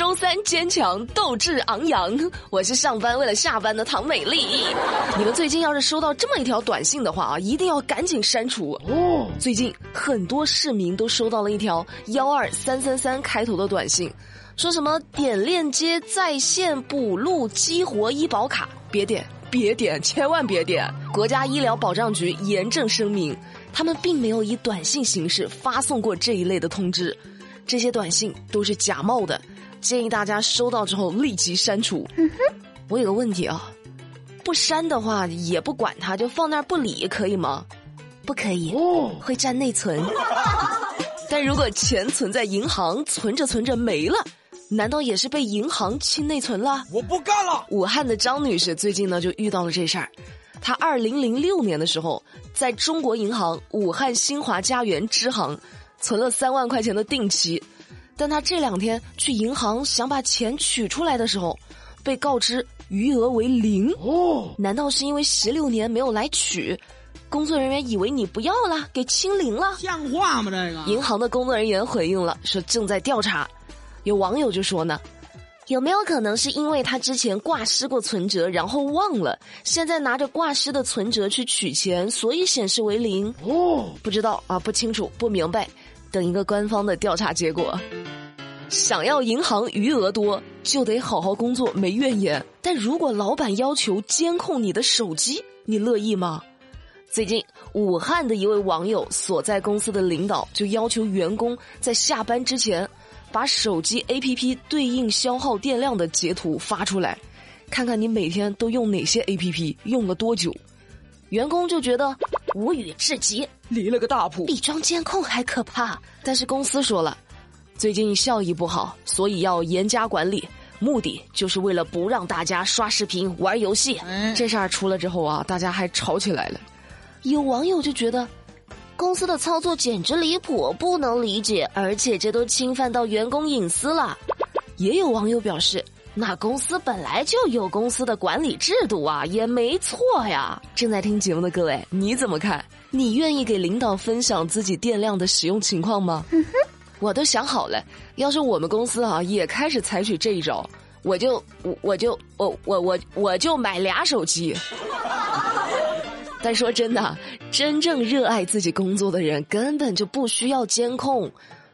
周三坚强，斗志昂扬。我是上班为了下班的唐美丽。你们最近要是收到这么一条短信的话啊，一定要赶紧删除。哦，最近很多市民都收到了一条幺二三三三开头的短信，说什么点链接在线补录激活医保卡，别点，别点，千万别点。国家医疗保障局严正声明，他们并没有以短信形式发送过这一类的通知。这些短信都是假冒的，建议大家收到之后立即删除。我有个问题啊，不删的话也不管它，就放那儿不理，可以吗？不可以，会占内存。但如果钱存在银行，存着存着没了，难道也是被银行清内存了？我不干了！武汉的张女士最近呢就遇到了这事儿，她二零零六年的时候，在中国银行武汉新华家园支行。存了三万块钱的定期，但他这两天去银行想把钱取出来的时候，被告知余额为零。哦，难道是因为十六年没有来取，工作人员以为你不要了，给清零了？像话吗？这个银行的工作人员回应了，说正在调查。有网友就说呢，有没有可能是因为他之前挂失过存折，然后忘了，现在拿着挂失的存折去取钱，所以显示为零？哦，不知道啊，不清楚，不明白。等一个官方的调查结果。想要银行余额多，就得好好工作，没怨言。但如果老板要求监控你的手机，你乐意吗？最近，武汉的一位网友所在公司的领导就要求员工在下班之前，把手机 APP 对应消耗电量的截图发出来，看看你每天都用哪些 APP，用了多久。员工就觉得无语至极，离了个大谱，比装监控还可怕。但是公司说了，最近效益不好，所以要严加管理，目的就是为了不让大家刷视频、玩游戏。这事儿出了之后啊，大家还吵起来了。有网友就觉得，公司的操作简直离谱，不能理解，而且这都侵犯到员工隐私了。也有网友表示。那公司本来就有公司的管理制度啊，也没错呀。正在听节目的各位，你怎么看？你愿意给领导分享自己电量的使用情况吗？我都想好了，要是我们公司啊也开始采取这一招，我就我我就我我我我就买俩手机。但说真的，真正热爱自己工作的人根本就不需要监控。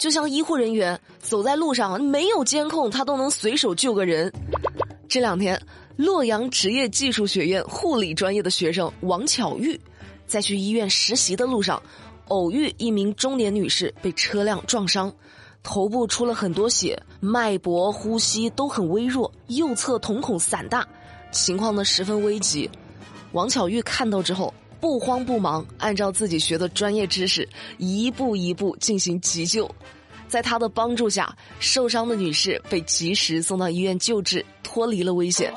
就像医护人员走在路上没有监控，他都能随手救个人。这两天，洛阳职业技术学院护理专业的学生王巧玉，在去医院实习的路上，偶遇一名中年女士被车辆撞伤，头部出了很多血，脉搏、呼吸都很微弱，右侧瞳孔散大，情况呢十分危急。王巧玉看到之后。不慌不忙，按照自己学的专业知识，一步一步进行急救。在他的帮助下，受伤的女士被及时送到医院救治，脱离了危险。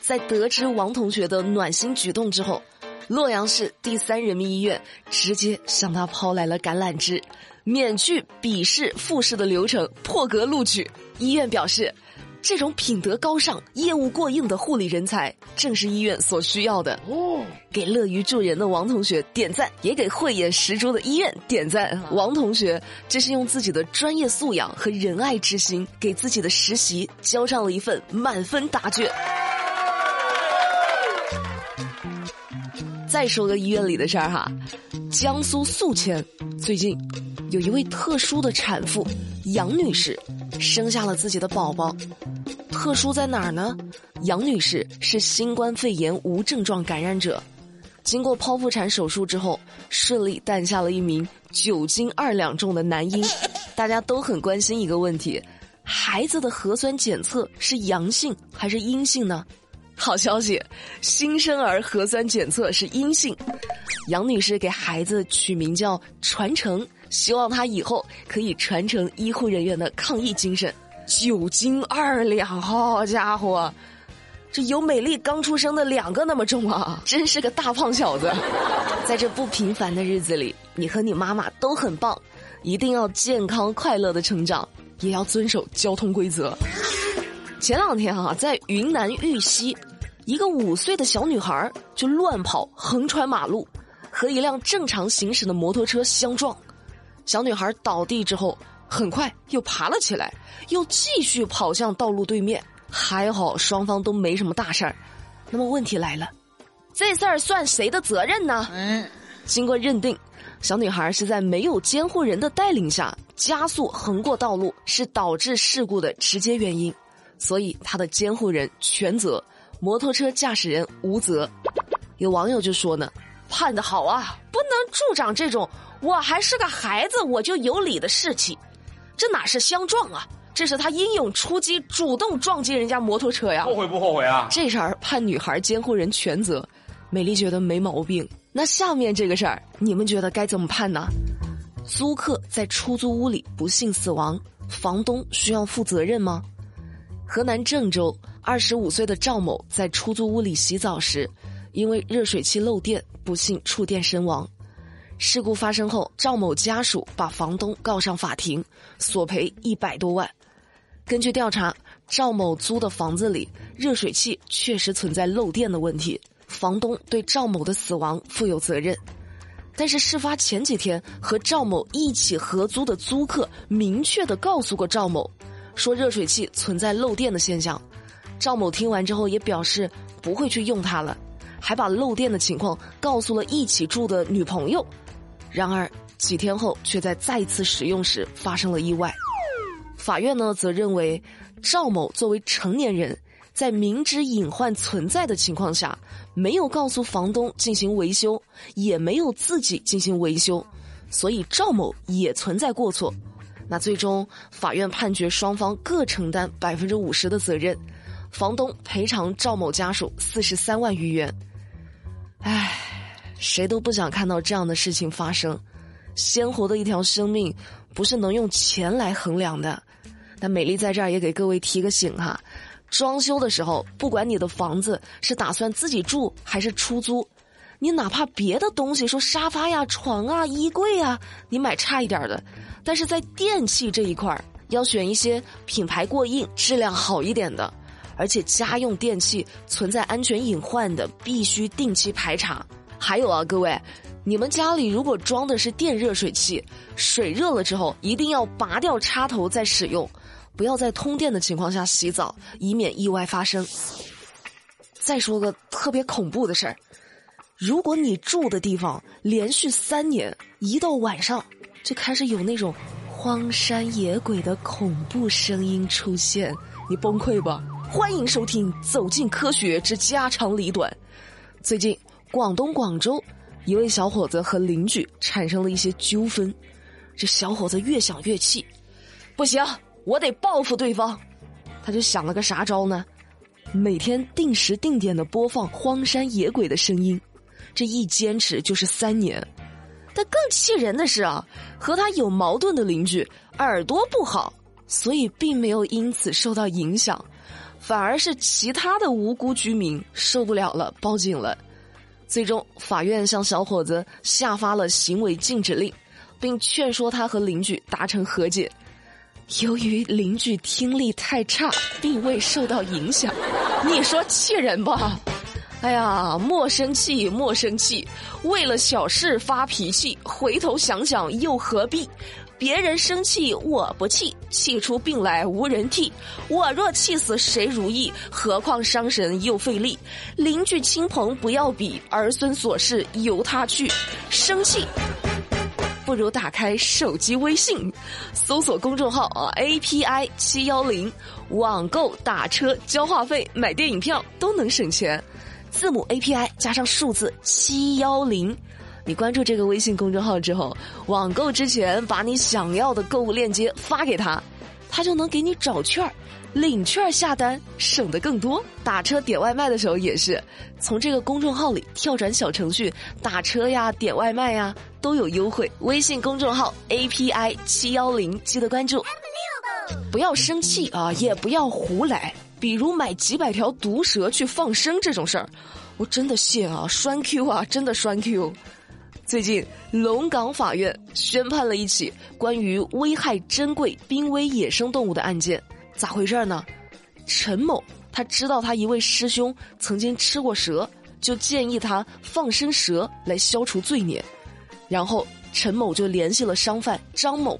在得知王同学的暖心举动之后，洛阳市第三人民医院直接向他抛来了橄榄枝，免去笔试、复试的流程，破格录取。医院表示。这种品德高尚、业务过硬的护理人才，正是医院所需要的。哦，给乐于助人的王同学点赞，也给慧眼识珠的医院点赞。王同学这是用自己的专业素养和仁爱之心，给自己的实习交上了一份满分答卷。再说个医院里的事儿哈，江苏宿迁最近有一位特殊的产妇杨女士。生下了自己的宝宝，特殊在哪儿呢？杨女士是新冠肺炎无症状感染者，经过剖腹产手术之后，顺利诞下了一名九斤二两重的男婴。大家都很关心一个问题：孩子的核酸检测是阳性还是阴性呢？好消息，新生儿核酸检测是阴性。杨女士给孩子取名叫传承。希望他以后可以传承医护人员的抗疫精神。九斤二两，好家伙，这有美丽刚出生的两个那么重啊！真是个大胖小子。在这不平凡的日子里，你和你妈妈都很棒，一定要健康快乐的成长，也要遵守交通规则。前两天哈，在云南玉溪，一个五岁的小女孩就乱跑横穿马路，和一辆正常行驶的摩托车相撞。小女孩倒地之后，很快又爬了起来，又继续跑向道路对面。还好双方都没什么大事儿。那么问题来了，这事儿算谁的责任呢？嗯，经过认定，小女孩是在没有监护人的带领下加速横过道路，是导致事故的直接原因，所以她的监护人全责，摩托车驾驶人无责。有网友就说呢，判的好啊，不能助长这种我还是个孩子我就有理的士气。这哪是相撞啊？这是他英勇出击，主动撞击人家摩托车呀！后悔不后悔啊？这事儿判女孩监护人全责，美丽觉得没毛病。那下面这个事儿，你们觉得该怎么判呢？租客在出租屋里不幸死亡，房东需要负责任吗？河南郑州二十五岁的赵某在出租屋里洗澡时，因为热水器漏电，不幸触电身亡。事故发生后，赵某家属把房东告上法庭，索赔一百多万。根据调查，赵某租的房子里热水器确实存在漏电的问题，房东对赵某的死亡负有责任。但是事发前几天，和赵某一起合租的租客明确的告诉过赵某，说热水器存在漏电的现象。赵某听完之后也表示不会去用它了，还把漏电的情况告诉了一起住的女朋友。然而几天后，却在再次使用时发生了意外。法院呢，则认为赵某作为成年人，在明知隐患存在的情况下，没有告诉房东进行维修，也没有自己进行维修，所以赵某也存在过错。那最终，法院判决双方各承担百分之五十的责任，房东赔偿赵某家属四十三万余元。唉。谁都不想看到这样的事情发生，鲜活的一条生命不是能用钱来衡量的。那美丽在这儿也给各位提个醒哈，装修的时候，不管你的房子是打算自己住还是出租，你哪怕别的东西，说沙发呀、床啊、衣柜啊，你买差一点的，但是在电器这一块儿，要选一些品牌过硬、质量好一点的，而且家用电器存在安全隐患的，必须定期排查。还有啊，各位，你们家里如果装的是电热水器，水热了之后一定要拔掉插头再使用，不要在通电的情况下洗澡，以免意外发生。再说个特别恐怖的事儿，如果你住的地方连续三年一到晚上就开始有那种荒山野鬼的恐怖声音出现，你崩溃吧？欢迎收听《走进科学之家长里短》，最近。广东广州，一位小伙子和邻居产生了一些纠纷。这小伙子越想越气，不行，我得报复对方。他就想了个啥招呢？每天定时定点的播放荒山野鬼的声音，这一坚持就是三年。但更气人的是啊，和他有矛盾的邻居耳朵不好，所以并没有因此受到影响，反而是其他的无辜居民受不了了，报警了。最终，法院向小伙子下发了行为禁止令，并劝说他和邻居达成和解。由于邻居听力太差，并未受到影响。你说气人吧？哎呀，莫生气，莫生气！为了小事发脾气，回头想想又何必？别人生气我不气，气出病来无人替。我若气死谁如意？何况伤神又费力。邻居亲朋不要比，儿孙琐事由他去。生气，不如打开手机微信，搜索公众号啊，API 七幺零，网购、打车、交话费、买电影票都能省钱。字母 API 加上数字七幺零。你关注这个微信公众号之后，网购之前把你想要的购物链接发给他，他就能给你找券儿，领券儿下单省得更多。打车点外卖的时候也是，从这个公众号里跳转小程序打车呀、点外卖呀都有优惠。微信公众号 API 七幺零，记得关注。不要生气啊，也不要胡来，比如买几百条毒蛇去放生这种事儿，我真的谢啊，栓 Q 啊，真的栓 Q。最近，龙岗法院宣判了一起关于危害珍贵濒危野生动物的案件。咋回事儿呢？陈某他知道他一位师兄曾经吃过蛇，就建议他放生蛇来消除罪孽。然后陈某就联系了商贩张某，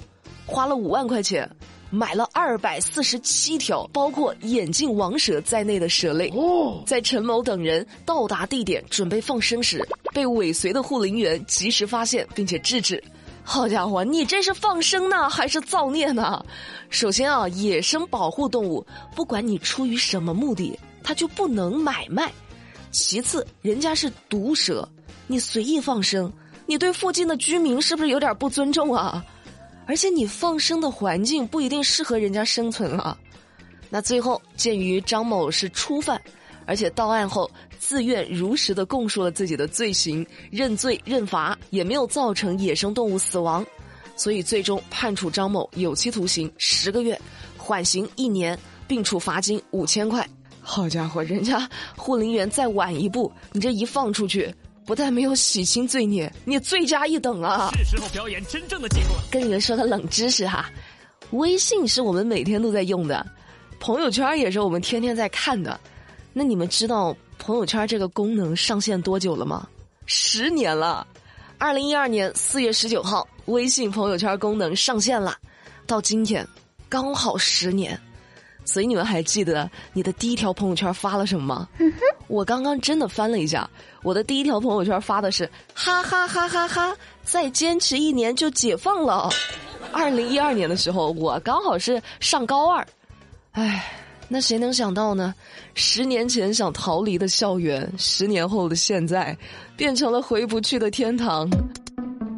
花了五万块钱。买了二百四十七条，包括眼镜王蛇在内的蛇类。哦，在陈某等人到达地点准备放生时，被尾随的护林员及时发现并且制止。好家伙，你这是放生呢，还是造孽呢？首先啊，野生保护动物，不管你出于什么目的，它就不能买卖。其次，人家是毒蛇，你随意放生，你对附近的居民是不是有点不尊重啊？而且你放生的环境不一定适合人家生存啊。那最后，鉴于张某是初犯，而且到案后自愿如实的供述了自己的罪行，认罪认罚，也没有造成野生动物死亡，所以最终判处张某有期徒刑十个月，缓刑一年，并处罚金五千块。好家伙，人家护林员再晚一步，你这一放出去。不但没有洗清罪孽，你罪加一等啊！是时候表演真正的节目了。跟你们说个冷知识哈，微信是我们每天都在用的，朋友圈也是我们天天在看的。那你们知道朋友圈这个功能上线多久了吗？十年了。二零一二年四月十九号，微信朋友圈功能上线了，到今天刚好十年。所以你们还记得你的第一条朋友圈发了什么吗？我刚刚真的翻了一下，我的第一条朋友圈发的是哈哈哈哈哈，再坚持一年就解放了。二零一二年的时候，我刚好是上高二，唉，那谁能想到呢？十年前想逃离的校园，十年后的现在，变成了回不去的天堂。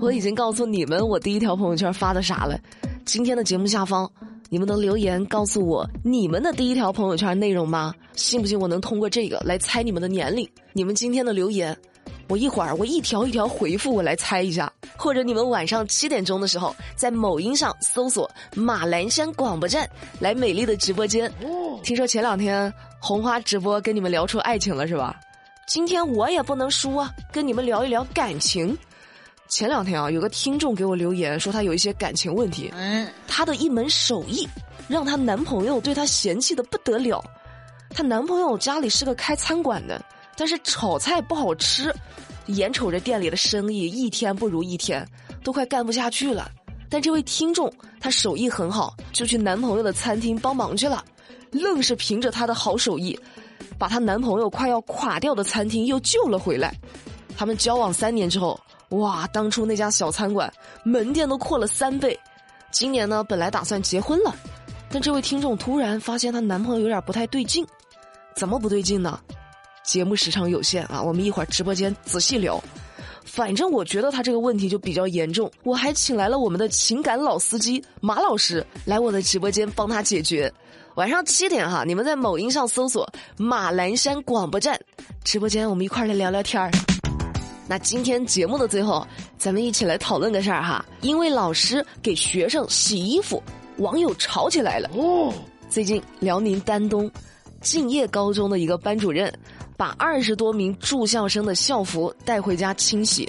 我已经告诉你们我第一条朋友圈发的啥了，今天的节目下方。你们能留言告诉我你们的第一条朋友圈内容吗？信不信我能通过这个来猜你们的年龄？你们今天的留言，我一会儿我一条一条回复，我来猜一下。或者你们晚上七点钟的时候，在某音上搜索马栏山广播站，来美丽的直播间。听说前两天红花直播跟你们聊出爱情了是吧？今天我也不能输啊，跟你们聊一聊感情。前两天啊，有个听众给我留言说，她有一些感情问题。嗯，她的一门手艺让她男朋友对她嫌弃的不得了。她男朋友家里是个开餐馆的，但是炒菜不好吃，眼瞅着店里的生意一天不如一天，都快干不下去了。但这位听众她手艺很好，就去男朋友的餐厅帮忙去了，愣是凭着她的好手艺，把她男朋友快要垮掉的餐厅又救了回来。他们交往三年之后。哇，当初那家小餐馆门店都扩了三倍，今年呢本来打算结婚了，但这位听众突然发现她男朋友有点不太对劲，怎么不对劲呢？节目时长有限啊，我们一会儿直播间仔细聊。反正我觉得他这个问题就比较严重，我还请来了我们的情感老司机马老师来我的直播间帮他解决。晚上七点哈，你们在某音上搜索马栏山广播站直播间，我们一块来聊聊天儿。那今天节目的最后，咱们一起来讨论个事儿哈。因为老师给学生洗衣服，网友吵起来了。哦，最近辽宁丹东敬业高中的一个班主任，把二十多名住校生的校服带回家清洗。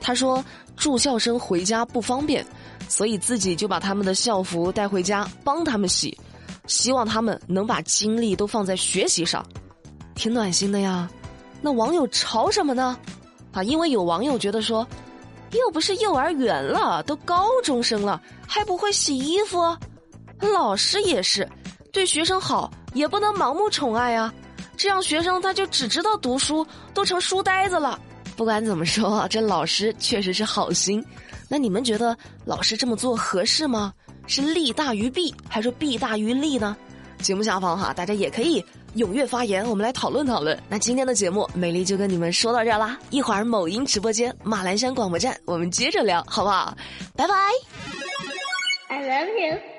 他说住校生回家不方便，所以自己就把他们的校服带回家帮他们洗，希望他们能把精力都放在学习上，挺暖心的呀。那网友吵什么呢？啊，因为有网友觉得说，又不是幼儿园了，都高中生了，还不会洗衣服，老师也是，对学生好也不能盲目宠爱啊，这样学生他就只知道读书，都成书呆子了。不管怎么说，这老师确实是好心，那你们觉得老师这么做合适吗？是利大于弊，还是弊大于利呢？节目下方哈，大家也可以踊跃发言，我们来讨论讨论。那今天的节目，美丽就跟你们说到这儿啦。一会儿某音直播间马栏山广播站，我们接着聊，好不好？拜拜。I love you.